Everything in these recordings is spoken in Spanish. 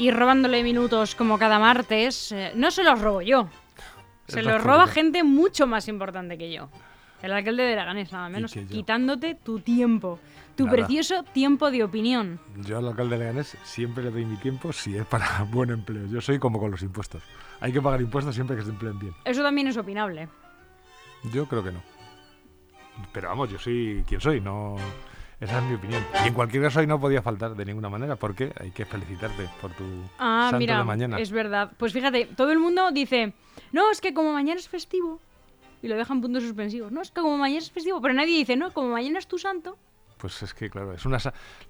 y robándole minutos como cada martes, eh, no se los robo yo. Se los roba gente mucho más importante que yo. El alcalde de Leganés, nada menos, quitándote tu tiempo, tu Nada. precioso tiempo de opinión. Yo al alcalde de Leganés siempre le doy mi tiempo si es para buen empleo. Yo soy como con los impuestos. Hay que pagar impuestos siempre que se empleen bien. Eso también es opinable. Yo creo que no. Pero vamos, yo soy quien soy, no. Esa es mi opinión. Y en cualquier caso ahí no podía faltar de ninguna manera, porque hay que felicitarte por tu Ah, santo mira, de mañana. es verdad. Pues fíjate, todo el mundo dice, no, es que como mañana es festivo, y lo dejan puntos suspensivos. No, es que como mañana es festivo, pero nadie dice, no, como mañana es tu santo. Pues es que claro, es una.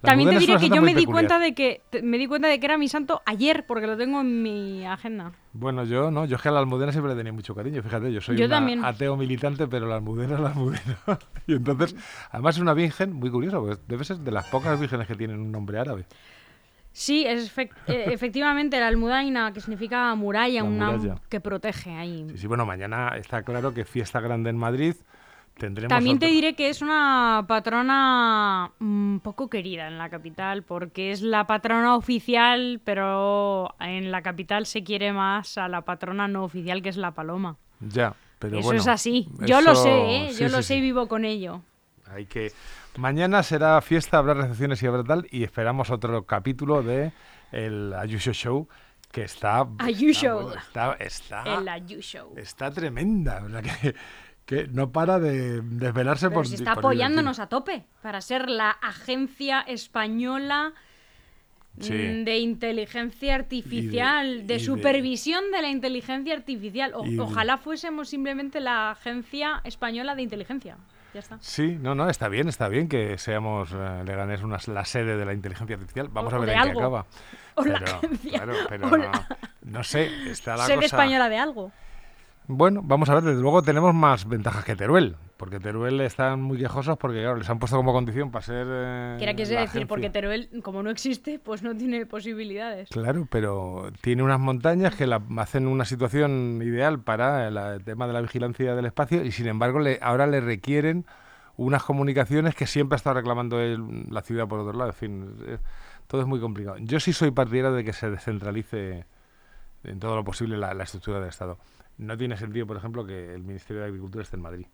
También te diré que yo me di peculiar. cuenta de que te- me di cuenta de que era mi santo ayer, porque lo tengo en mi agenda. Bueno, yo no, yo es que a la almudena siempre le tenía mucho cariño, fíjate, yo soy Yo una ateo militante, pero la almudena es la almudena. y entonces, además es una virgen muy curiosa, porque debe ser de las pocas vírgenes que tienen un nombre árabe. Sí, es eh, efectivamente la almudaina, que significa muralla, La una muralla. que protege ahí. Sí, sí, bueno, mañana está claro que fiesta grande en Madrid. Tendremos También te diré que es una patrona mm, poco querida en la capital, porque es la patrona oficial, pero en la capital se quiere más a la patrona no oficial, que es la paloma. Ya, pero eso bueno, es así. Yo lo sé, ¿eh? sí, yo sí, lo sé y vivo con ello. Hay que mañana será fiesta, habrá recepciones y habrá tal y esperamos otro capítulo de el Ayuso Show que está Ayuso. está está, El Ayu Show. está tremenda, que, que no para de desvelarse Pero por se está por apoyándonos a tope para ser la agencia española Sí. mm, de inteligencia artificial, de de- supervisión de la inteligencia artificial. O- ojalá fuésemos simplemente la agencia española de inteligencia. Ya está. Sí, no, no, está bien, está bien que seamos eh, Leganés una, la sede de la inteligencia artificial. Vamos O- a ver en qué acaba. O la Pero, agencia. claro, pero O no, la- no sé, está la Sede cosa... española de algo. Bueno, vamos a ver, desde luego tenemos más ventajas que Teruel, porque Teruel están muy quejosos porque, claro, les han puesto como condición para ser... eh, Quiera que decir, porque Teruel, como no existe, pues no tiene posibilidades. Claro, pero tiene unas montañas que la hacen una situación ideal para el, el tema de la vigilancia del espacio y sin embargo le, ahora le requieren unas comunicaciones que siempre ha estado reclamando la ciudad por otro lado. En fin, eh, todo es muy complicado. Yo sí soy partidario de que se descentralice en todo lo posible la, la estructura del Estado. No tiene sentido, por ejemplo, que el Ministerio de Agricultura esté en Madrid.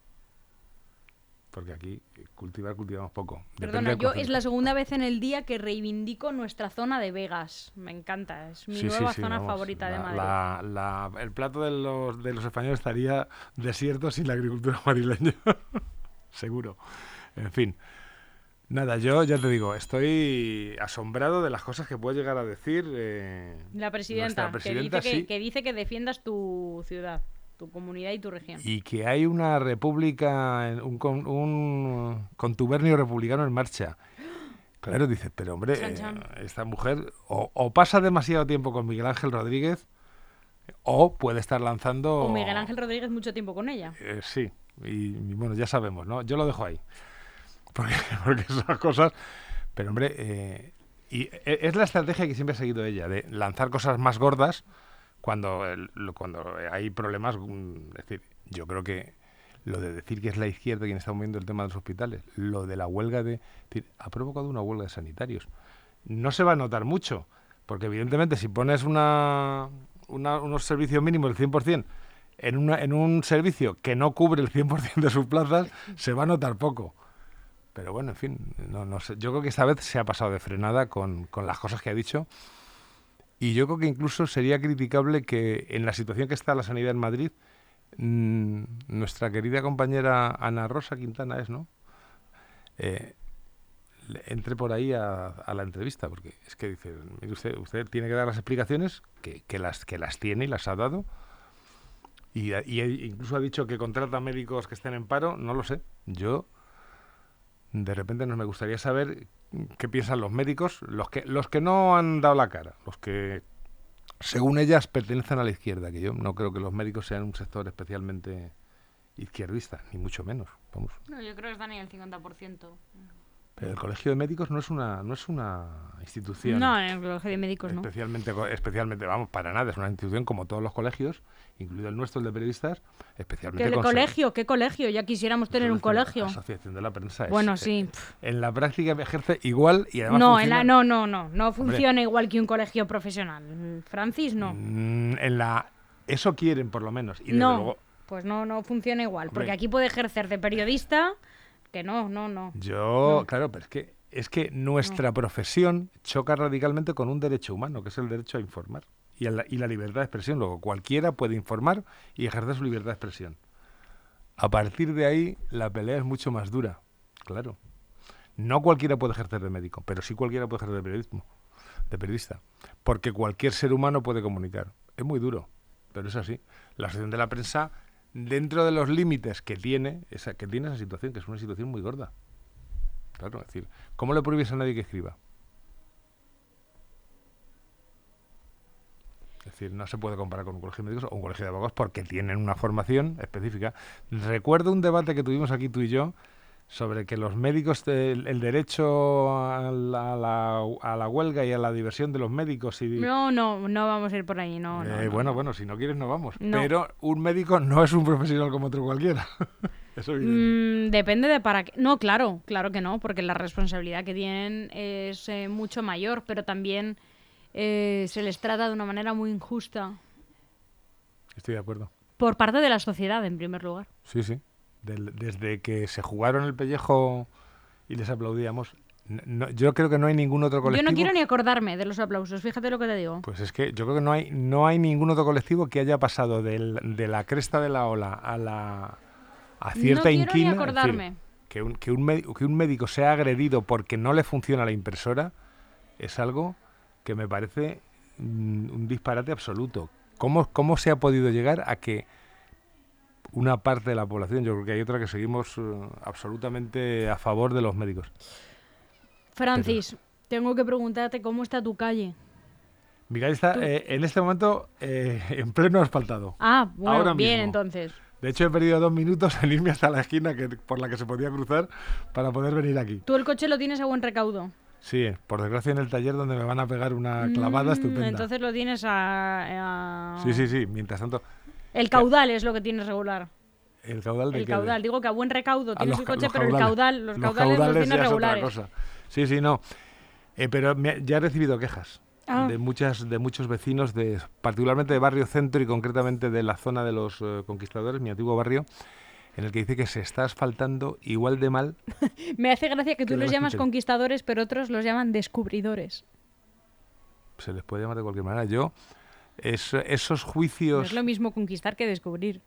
Porque aquí eh, cultivar cultivamos poco. Perdona, yo es la segunda vez en el día que reivindico nuestra zona de Vegas. Me encanta, es mi Sí, nueva sí, zona vamos, favorita de Madrid. la- la- el plato de los, de los españoles estaría desierto sin la agricultura madrileña. Seguro. En fin. Nada, yo ya te digo, estoy asombrado de las cosas que puede llegar a decir. eh, La presidenta, que, dice que, sí. que dice que defiendas tu ciudad, tu comunidad y tu región. Y que hay una república, un, con- un contubernio republicano en marcha. Claro, dices, pero hombre, Chan, chan. eh, esta mujer o, o pasa demasiado tiempo con Miguel Ángel Rodríguez o puede estar lanzando... O Miguel Ángel Rodríguez mucho tiempo con ella. Eh, sí, y bueno, ya sabemos, ¿no? Yo lo dejo ahí. Porque, esas cosas. Pero hombre, eh, y e- es la estrategia que siempre ha seguido ella, de lanzar cosas más gordas cuando, el- cuando hay problemas. mm, Es decir, yo creo que lo de decir que es la izquierda quien está moviendo el tema de los hospitales, lo de la huelga de. decir, ha provocado una huelga de sanitarios. No se va a notar mucho, porque evidentemente si pones una, una- unos servicios mínimos del 100%, en, una, en un servicio que no cubre el 100% de sus plazas, se va a notar poco. Pero bueno, en fin, no, no sé. Yo creo que esta vez se ha pasado de frenada con, con las cosas que ha dicho. Y yo creo que incluso sería criticable que en la situación que está la sanidad en Madrid, mm, nuestra querida compañera Ana Rosa Quintana es, ¿no? Eh, entre por ahí a, a la entrevista, porque es que dice, mire usted, usted tiene que dar las explicaciones, que, que las, que las tiene y las ha dado, y, y incluso ha dicho que contrata médicos que estén en paro, no lo sé. Yo, de repente, nos me gustaría saber qué piensan los médicos, los que, los que no han dado la cara, los que, según ellas, pertenecen a la izquierda, que yo no creo que los médicos sean un sector especialmente izquierdista, ni mucho menos. Vamos. No, yo creo que están en el 50%. Pero el Colegio de Médicos no es una, no es una institución. No, el Colegio de Médicos no. Especialmente, vamos, para nada. Es una institución como todos los colegios, incluido el nuestro, el de periodistas, especialmente ¿Qué colegio? ¿Qué colegio? Ya quisiéramos tener un la colegio. Asociación de la Prensa. es- Bueno, eh, sí. pf. En la práctica ejerce igual y además No, en la, no, no, no. No funciona igual que un colegio profesional. Francis, no. Mm, en la eso quieren por lo menos y desde no, luego pues no, no funciona igual. Porque aquí puede ejercer de periodista, que no, no, no. yo No. claro pero es que es que nuestra profesión choca radicalmente con un derecho humano que es el derecho a informar y, a la, y la libertad de expresión. Luego cualquiera puede informar y ejercer su libertad de expresión. A partir de ahí la pelea es mucho más dura claro. No cualquiera puede ejercer de médico pero sí cualquiera puede ejercer de periodismo de periodista porque cualquier ser humano puede comunicar. Es muy duro pero es así. La asociación de la prensa dentro de los límites que tiene esa que tiene esa situación que es una situación muy gorda. Claro es decir cómo le prohíbes a nadie que escriba es decir no se puede comparar con un colegio de médicos o un colegio de abogados porque tienen una formación específica. Recuerdo un debate que tuvimos aquí tú y yo sobre que los médicos, el, el derecho a la, a la- a la huelga y a la diversión de los médicos y, No, no, no vamos a ir por ahí, no. no, eh, no, bueno, no. bueno, si no quieres no vamos. Pero un médico no es un profesional como otro cualquiera. Eso. Mm, depende de para qué. No, claro, claro que no, porque la responsabilidad que tienen es eh, mucho mayor, pero también eh, se les trata de una manera muy injusta Estoy de acuerdo. por parte de la sociedad, en primer lugar. Sí, sí. Del- desde que se jugaron el pellejo y les aplaudíamos, no- yo creo que no hay ningún otro Yo colectivo. no quiero ni acordarme de los aplausos, fíjate lo que te digo. Pues es que yo creo que no hay, no hay ningún otro colectivo que haya pasado del- de la cresta de la ola a la a cierta no quiero inquina. ni decir, acordarme. que, un, que, un médico, que un médico sea agredido porque no le funciona la impresora es algo que me parece mm, un disparate absoluto. ¿Cómo, ¿Cómo se ha podido llegar a que una parte de la población, yo creo que hay otra que seguimos eh, absolutamente a favor de los médicos? Francis, tengo que preguntarte cómo está tu calle. Mi calle está eh, en este momento eh, en pleno asfaltado. Ah, bueno, Ahora bien, mismo. entonces. De hecho, he perdido dos minutos en irme hasta la esquina que, por la que se podía cruzar para poder venir aquí. Tú el coche lo tienes a buen recaudo. Sí, por desgracia en el taller donde me van a pegar una clavada Mm, estupenda. Entonces lo tienes a, a- Sí, sí, sí. Mientras tanto, El caudal es lo que tienes regular. el caudal de El qué? caudal. Digo que a buen recaudo tienes los el coche, los pero el caudales. caudal, los caudales los ya tienes es otra regulares. cosa. Sí, sí, no. Eh, pero me- ya he recibido quejas Ah. de muchas de muchos vecinos, de particularmente de Barrio Centro y concretamente de la zona de los eh, Conquistadores, mi antiguo barrio, en el que dice que se está asfaltando igual de mal Me hace gracia que tú los lo llamas conquistadores, pero otros los llaman descubridores. se les puede llamar de cualquier manera. Yo, es- esos No juicios... es lo mismo conquistar que descubrir.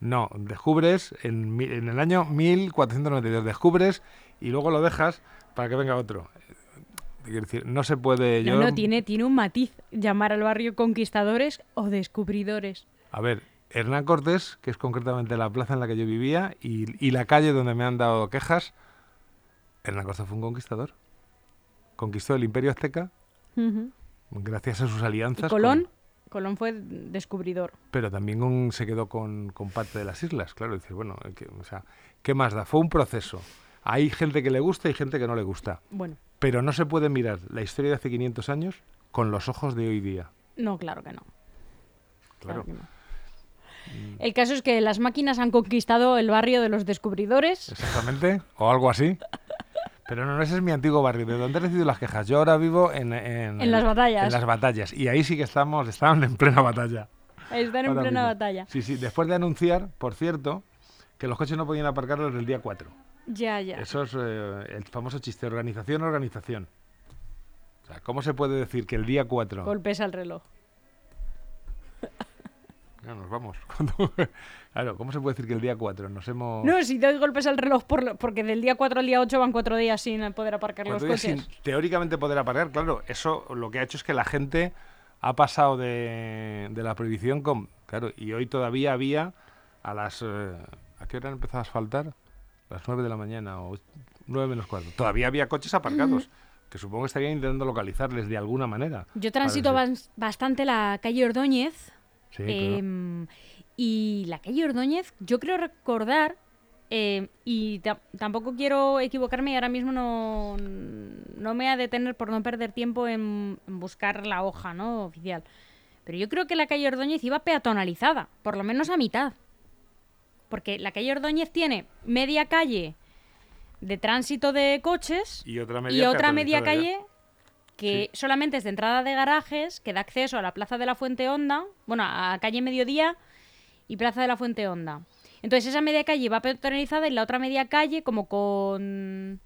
No, descubres en, en el año 1492, descubres y luego lo dejas para que venga otro. Quiero decir, no se puede... No, yo- no, tiene, tiene un matiz llamar al barrio conquistadores o descubridores. A ver, Hernán Cortés, que es concretamente la plaza en la que yo vivía y, y la calle donde me han dado quejas, Hernán Cortés fue un conquistador. Conquistó el imperio azteca. Gracias a sus Y alianzas. Colón, con- Colón fue descubridor. pero también con- se quedó con, con parte de las islas, claro. Dices, bueno, eh, que- o sea, ¿qué más da? Fue un proceso. Hay gente que le gusta y gente que no le gusta. Bueno, Pero no se puede mirar la historia de hace 500 años con los ojos de hoy día. no, claro que no. Claro. claro que no. El caso es que las máquinas han conquistado el barrio de los descubridores. Exactamente, o algo así. Pero no, ese es mi antiguo barrio, de donde he recibido las quejas. Yo ahora vivo en... En, En las batallas. En las batallas. Y ahí sí que estamos, estaban en plena batalla. Están en plena mismo. batalla. Sí, sí, después de anunciar, por cierto, que los coches no podían aparcar desde el día 4. Ya, ya. Eso es eh, el famoso chiste, organización, organización. O sea, ¿cómo se puede decir que el día 4... Golpes al reloj. Ya nos vamos. Claro, ¿cómo se puede decir que el día 4 nos hemos... No, si doy golpes al reloj por lo- porque del día 4 al día 8 van cuatro días sin poder aparcar los coches. sin teóricamente poder aparcar, claro, eso lo que ha hecho es que la gente ha pasado de, de la prohibición con... Claro, y hoy todavía había a las... eh, ¿A qué hora han empezado a asfaltar? A las 9 de la mañana o 9 menos cuarto. Todavía había coches aparcados, que supongo que estarían intentando localizarles de alguna manera. Yo transito bastante la calle Ordóñez Sí, claro. em, y la calle Ordóñez, yo creo recordar eh, y ta- tampoco quiero equivocarme y ahora mismo no, no me voy a detener por no perder tiempo en, en buscar la hoja ¿no? oficial. Pero yo creo que la calle Ordóñez iba peatonalizada, por lo menos a mitad. Porque la calle Ordóñez tiene media calle de tránsito de coches Y otra y otra media calle que solamente es de entrada de garajes, que da acceso a la Plaza de la Fuente Honda, bueno, a calle Mediodía y Plaza de la Fuente Honda. Entonces esa media calle va peatonalizada y la otra media calle como con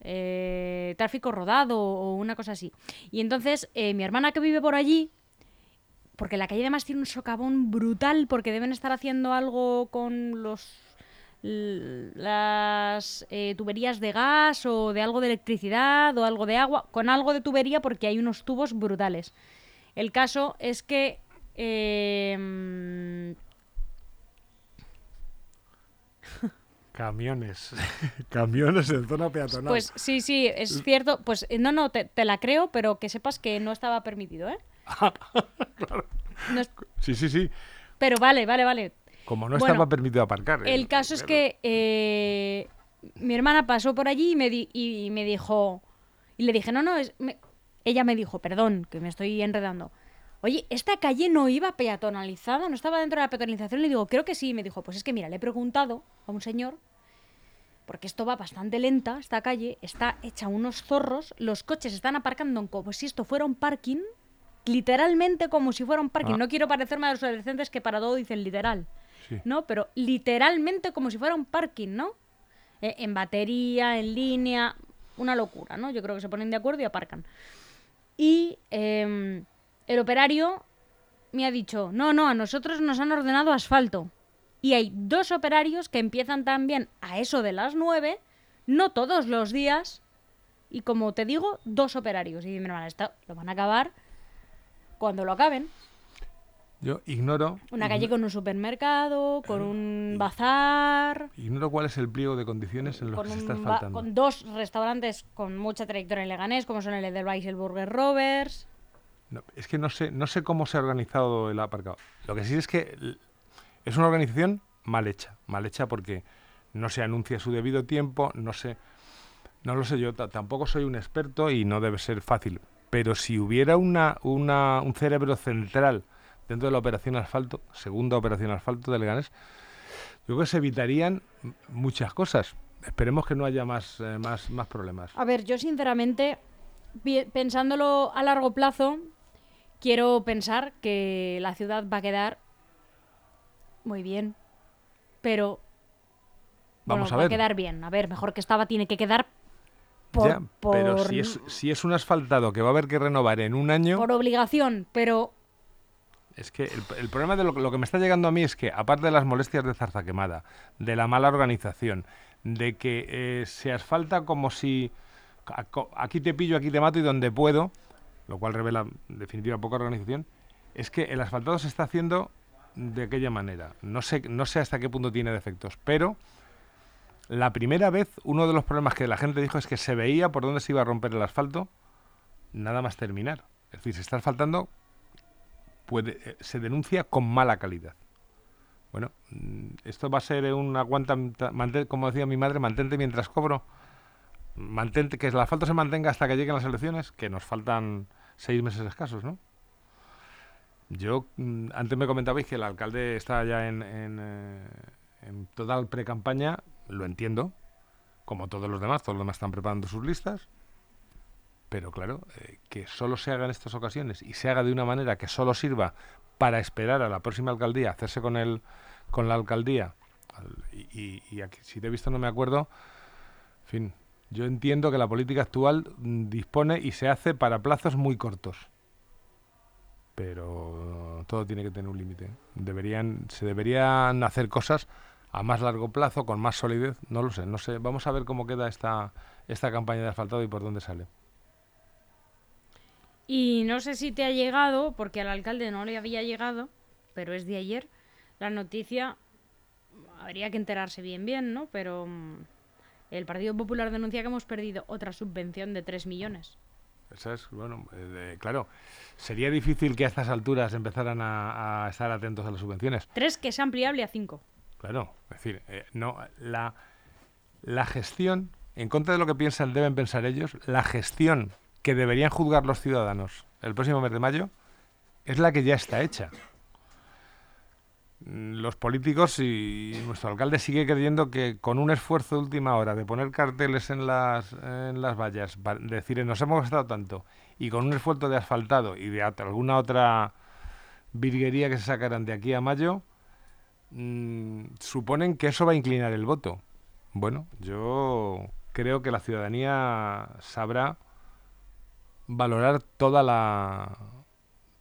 eh, tráfico rodado o una cosa así. Y entonces eh, mi hermana que vive por allí, porque la calle además tiene un socavón brutal porque deben estar haciendo algo con los las eh, tuberías de gas o de algo de electricidad o algo de agua, con algo de tubería porque hay unos tubos brutales. El caso es que eh, Camiones. Camiones en zona peatonal. Pues sí, sí, es cierto. Pues eh, no, no, te, te la creo, pero que sepas que no estaba permitido, ¿eh? No es- Sí, sí, sí. pero vale, vale, vale. Como no Bueno, estaba permitido aparcar. El caso es que eh, mi hermana pasó por allí y me, di- y me dijo... Y le dije, no, no, es, me- ella me dijo, perdón, que me estoy enredando. Oye, ¿esta calle no iba peatonalizada? ¿No estaba dentro de la peatonalización? Le digo, creo que sí. Y me dijo, pues es que mira, le he preguntado a un señor, porque esto va bastante lenta, esta calle, está hecha unos zorros, los coches están aparcando como si esto fuera un parking, literalmente como si fuera un parking. Ah. No quiero parecerme a los adolescentes que para todo dicen literal. ¿No? Pero literalmente como si fuera un parking, ¿no? Eh, en batería, en línea, una locura, ¿no? Yo creo que se ponen de acuerdo y aparcan. Y em, el operario me ha dicho, no, no, a nosotros nos han ordenado asfalto. Y hay dos operarios que empiezan también a eso de las nueve, no todos los días, y como te digo, dos operarios. Y mi hermana, esto lo van a acabar cuando lo acaben. Yo ignoro. Una calle con un supermercado, con un bazar, Ignoro cuál es el pliego de condiciones en los que se está faltando. con dos restaurantes con mucha trayectoria en Leganés, como son el Edelweiss y el Burger Rovers. No, es que no sé, no sé cómo se ha organizado el aparcado. Lo que sí es que es una organización mal hecha. Mal hecha porque no se anuncia su debido tiempo, no sé. No lo sé yo, ta- tampoco soy un experto y no debe ser fácil. Pero si hubiera una, una, un cerebro central dentro de la operación asfalto, segunda operación asfalto de Leganés, yo creo que se evitarían muchas cosas. Esperemos que no haya más, eh, más, más problemas. A ver, yo sinceramente, pensándolo a largo plazo, quiero pensar que la ciudad va a quedar muy bien, pero Vamos bueno, a va ver. a quedar bien. A ver, mejor que estaba tiene que quedar por, Ya, pero por- si es, si es un asfaltado que va a haber que renovar en un año, por obligación, pero es que el, el problema de lo, lo que me está llegando a mí es que, aparte de las molestias de zarza quemada, de la mala organización, de que eh, se asfalta como si aquí te pillo, aquí te mato y donde puedo, lo cual revela en definitiva poca organización, es que el asfaltado se está haciendo de aquella manera. No sé, no sé hasta qué punto tiene defectos, pero la primera vez uno de los problemas que la gente dijo es que se veía por dónde se iba a romper el asfalto nada más terminar. Es decir, se está asfaltando, puede, eh, se denuncia con mala calidad. Bueno, mm, esto va a ser un aguanta, como decía mi madre, mantente mientras cobro. Mantente, que el asfalto se mantenga hasta que lleguen las elecciones, que nos faltan seis meses escasos, ¿no? Yo, mm, antes me comentabais que el alcalde está ya en, en, eh, en total pre-campaña, lo entiendo, como todos los demás, todos los demás están preparando sus listas, pero claro, eh, que solo se haga en estas ocasiones y se haga de una manera que solo sirva para esperar a la próxima alcaldía, hacerse con el, con la alcaldía, al- y, y- y aquí, si te he visto no me acuerdo, en fin, yo entiendo que la política actual mm, dispone y se hace para plazos muy cortos. Pero todo tiene que tener un límite. Deberían, se deberían hacer cosas a más largo plazo, con más solidez. No lo sé, no sé. Vamos a ver cómo queda esta, esta campaña de asfaltado y por dónde sale. Y no sé si te ha llegado, porque al alcalde no le había llegado, pero es de ayer, la noticia, habría que enterarse bien bien, ¿no? Pero mm, el Partido Popular denuncia que hemos perdido otra subvención de 3 millones. Esa es, bueno, eh, claro, sería difícil que a estas alturas empezaran a, a estar atentos a las subvenciones. Tres que es ampliable a cinco. Claro, es decir, eh, no, la, la gestión, en contra de lo que piensan, deben pensar ellos, la gestión que deberían juzgar los ciudadanos el próximo mes de mayo es la que ya está hecha. Mm, Los políticos y nuestro alcalde sigue creyendo que con un esfuerzo de última hora de poner carteles en las, en las vallas, va- decir nos hemos gastado tanto, y con un esfuerzo de asfaltado y de alguna otra virguería que se sacarán de aquí a mayo, mm, suponen que eso va a inclinar el voto. Bueno, yo creo que la ciudadanía sabrá valorar toda la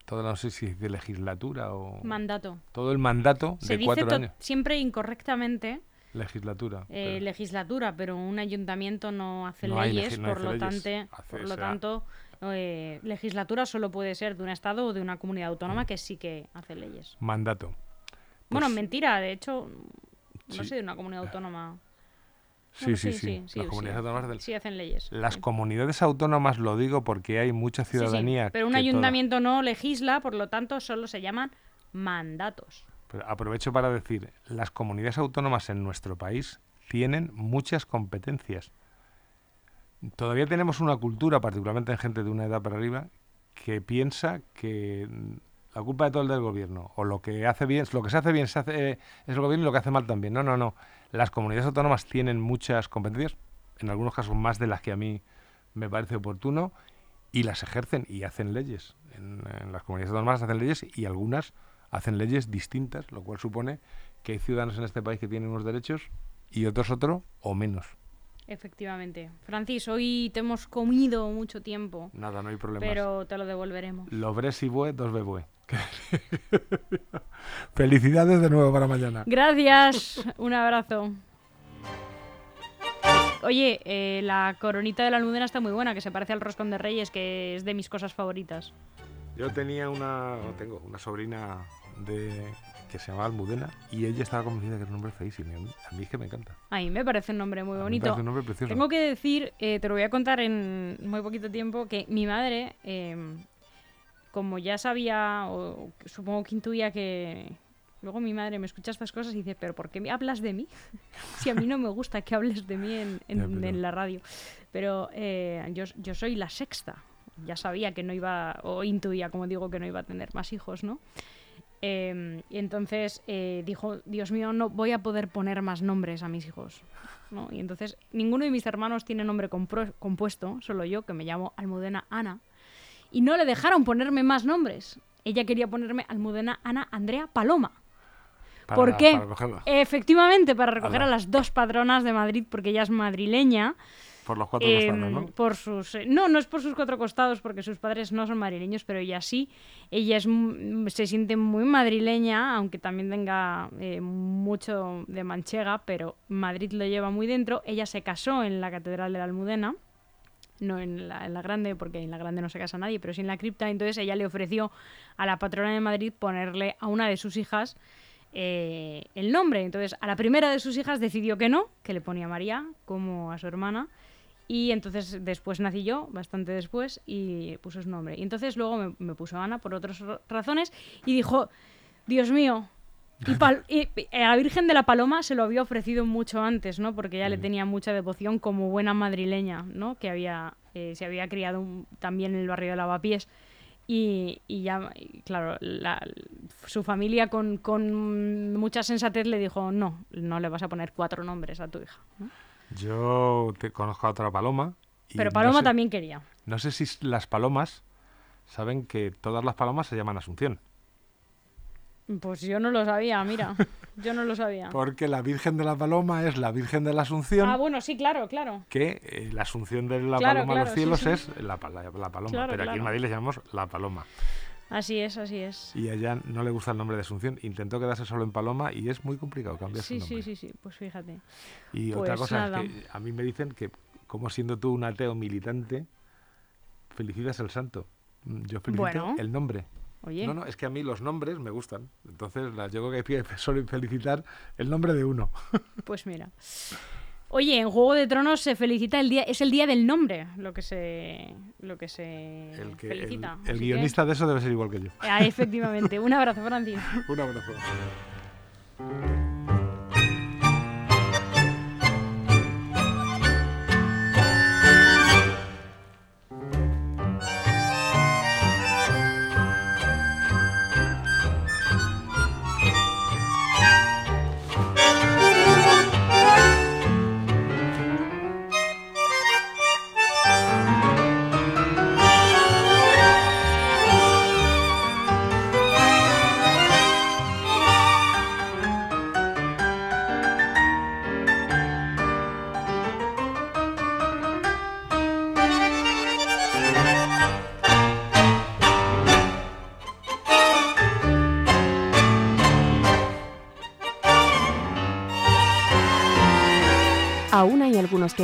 toda no sé si de legislatura o Mandato. todo el mandato Se de dice cuatro años siempre incorrectamente legislatura eh, pero- legislatura, pero un ayuntamiento no hace No leyes, no por, hace lo leyes. tante- por lo tanto, eh, legislatura solo puede ser de un estado o de una comunidad autónoma Mm. que sí que hace leyes. mandato bueno, Pues- mentira, de hecho, no Sí. sé de una comunidad autónoma. Sí, sí, sí, sí, las comunidades autónomas del- Sí hacen leyes. las comunidades autónomas lo digo porque hay mucha ciudadanía pero un que toda- ayuntamiento no legisla, por lo tanto, solo se llaman mandatos. Pero aprovecho para decir, las comunidades autónomas en nuestro país tienen muchas competencias. Todavía tenemos una cultura, particularmente en gente de una edad para arriba, que piensa que la culpa de todo es del gobierno, o lo que hace bien, lo que se hace bien se hace, eh, es el gobierno y lo que hace mal también. No, no, no. Las comunidades autónomas tienen muchas competencias, en algunos casos más de las que a mí me parece oportuno, y las ejercen y hacen leyes. En, en las comunidades autónomas hacen leyes y algunas hacen leyes distintas, lo cual supone que hay ciudadanos en este país que tienen unos derechos y otros otro o menos. Efectivamente. Francis, hoy te hemos comido mucho tiempo, Nada, no hay problema. pero te lo devolveremos. Lo bre si bue, dos bebue. Felicidades de nuevo para mañana. Gracias, un abrazo. Oye, eh, la coronita de la almudena está muy buena, que se parece al roscón de reyes, que es de mis cosas favoritas. Yo tenía una, tengo una sobrina de que se llamaba Almudena y ella estaba convencida que era un nombre feísimo. y A mí, a mí es que me encanta. A mí me parece un nombre muy me bonito. parece un nombre precioso. Tengo que decir, eh, te lo voy a contar en muy poquito tiempo, que mi madre, eh, como ya sabía, o supongo que intuía que... Luego mi madre me escucha estas cosas y dice, pero ¿por qué me hablas de mí? si a mí no me gusta que hables de mí en, en- pero- en la radio. Pero eh, yo, yo soy la sexta. Ya sabía que no iba, o intuía, como digo, que no iba a tener más hijos, ¿no? Eh, y entonces eh, dijo, Dios mío, no voy a poder poner más nombres a mis hijos. ¿no? Y entonces ninguno de mis hermanos tiene nombre compuesto, solo yo, que me llamo Almudena Ana. Y no le dejaron ponerme más nombres. Ella quería ponerme Almudena Ana Andrea Paloma. Para- ¿Por qué? para. Efectivamente, para recoger a las dos patronas de Madrid, porque ella es madrileña. Por los cuatro Em, costados, ¿no? Por sus, eh, no, no es por sus cuatro costados, porque sus padres no son madrileños, pero ella sí. Ella es, m- se siente muy madrileña, aunque también tenga eh, mucho de manchega, pero Madrid lo lleva muy dentro. Ella se casó en la Catedral de la Almudena, no en la, en la Grande, porque en la Grande no se casa nadie, pero sí en la cripta. Entonces ella le ofreció a la patrona de Madrid ponerle a una de sus hijas eh, el nombre. Entonces a la primera de sus hijas decidió que no, que le ponía María, como a su hermana. Y entonces después nací yo, bastante después, y puso su nombre. Y entonces luego me, puso Ana por otras ra- razones y dijo, Dios mío, y, y- y a la Virgen de la Paloma se lo había ofrecido mucho antes, ¿no? Porque ella le tenía mucha devoción como buena madrileña, ¿no? Que había, eh, se había criado un- también en el barrio de Lavapiés. Y, y ya, claro, la- su familia con, con mucha sensatez le dijo, no, no le vas a poner cuatro nombres a tu hija. ¿no? Yo te conozco a otra paloma. y Pero no Paloma sé- también quería. No sé si las palomas saben que todas las palomas se llaman Asunción. Pues yo no lo sabía, mira. Yo no lo sabía. Porque la Virgen de la Paloma es la Virgen de la Asunción. Ah, bueno, sí, claro, claro. que eh, la asunción de la Claro, paloma a los sí, cielos sí. es la, la- la paloma, Claro, pero aquí en. Madrid le llamamos la paloma. Así es, así es. Y a ella no le gusta el nombre de Asunción, intentó quedarse solo en paloma y es muy complicado cambiar Sí, su sí, nombre. sí, sí, pues fíjate. Y otra Pues cosa nada. es que a mí me dicen que, como siendo tú un ateo militante, felicitas el santo. Mm, Yo felicito Bueno. el nombre. Oye, No, no, es que a mí los nombres me gustan. Entonces, la- yo creo que hay que solo felicitar el nombre de uno. pues mira. Oye, en Juego de Tronos se felicita el día, es el día del nombre, lo que se, lo que se El, que, el, felicita. el que- guionista de eso debe ser igual que yo. Ah, efectivamente. Un abrazo, Francis. Un abrazo.